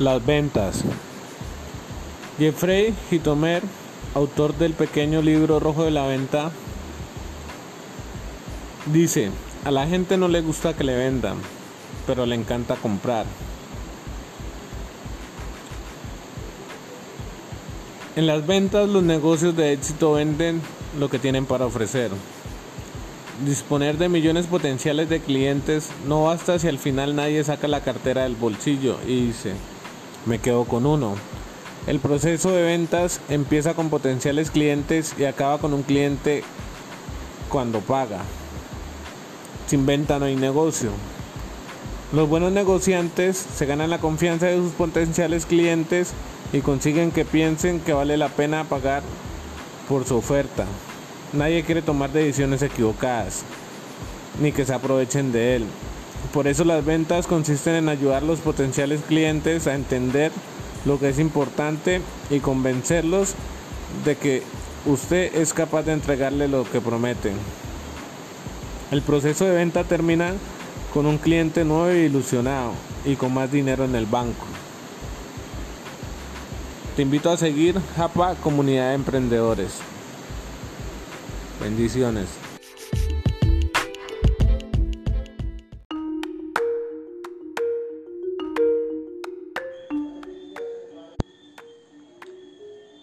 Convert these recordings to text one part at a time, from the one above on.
Las ventas. Jeffrey Hitomer, autor del pequeño libro rojo de la venta, dice, a la gente no le gusta que le vendan, pero le encanta comprar. En las ventas los negocios de éxito venden lo que tienen para ofrecer. Disponer de millones potenciales de clientes no basta si al final nadie saca la cartera del bolsillo y dice, me quedo con uno. El proceso de ventas empieza con potenciales clientes y acaba con un cliente cuando paga. Sin venta no hay negocio. Los buenos negociantes se ganan la confianza de sus potenciales clientes y consiguen que piensen que vale la pena pagar por su oferta. Nadie quiere tomar decisiones equivocadas, ni que se aprovechen de él. Por eso las ventas consisten en ayudar a los potenciales clientes a entender lo que es importante y convencerlos de que usted es capaz de entregarle lo que prometen. El proceso de venta termina con un cliente nuevo y ilusionado y con más dinero en el banco. Te invito a seguir Japa Comunidad de Emprendedores. Bendiciones.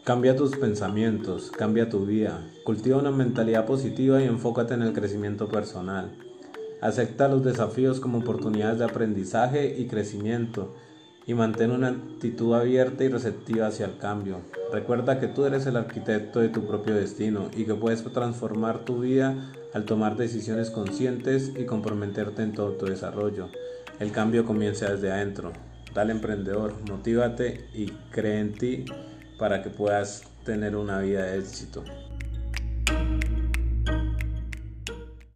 Cambia tus pensamientos, cambia tu vida, cultiva una mentalidad positiva y enfócate en el crecimiento personal. Acepta los desafíos como oportunidades de aprendizaje y crecimiento y mantén una actitud abierta y receptiva hacia el cambio. Recuerda que tú eres el arquitecto de tu propio destino y que puedes transformar tu vida al tomar decisiones conscientes y comprometerte en todo tu desarrollo. El cambio comienza desde adentro. Dale emprendedor, motívate y cree en ti para que puedas tener una vida de éxito.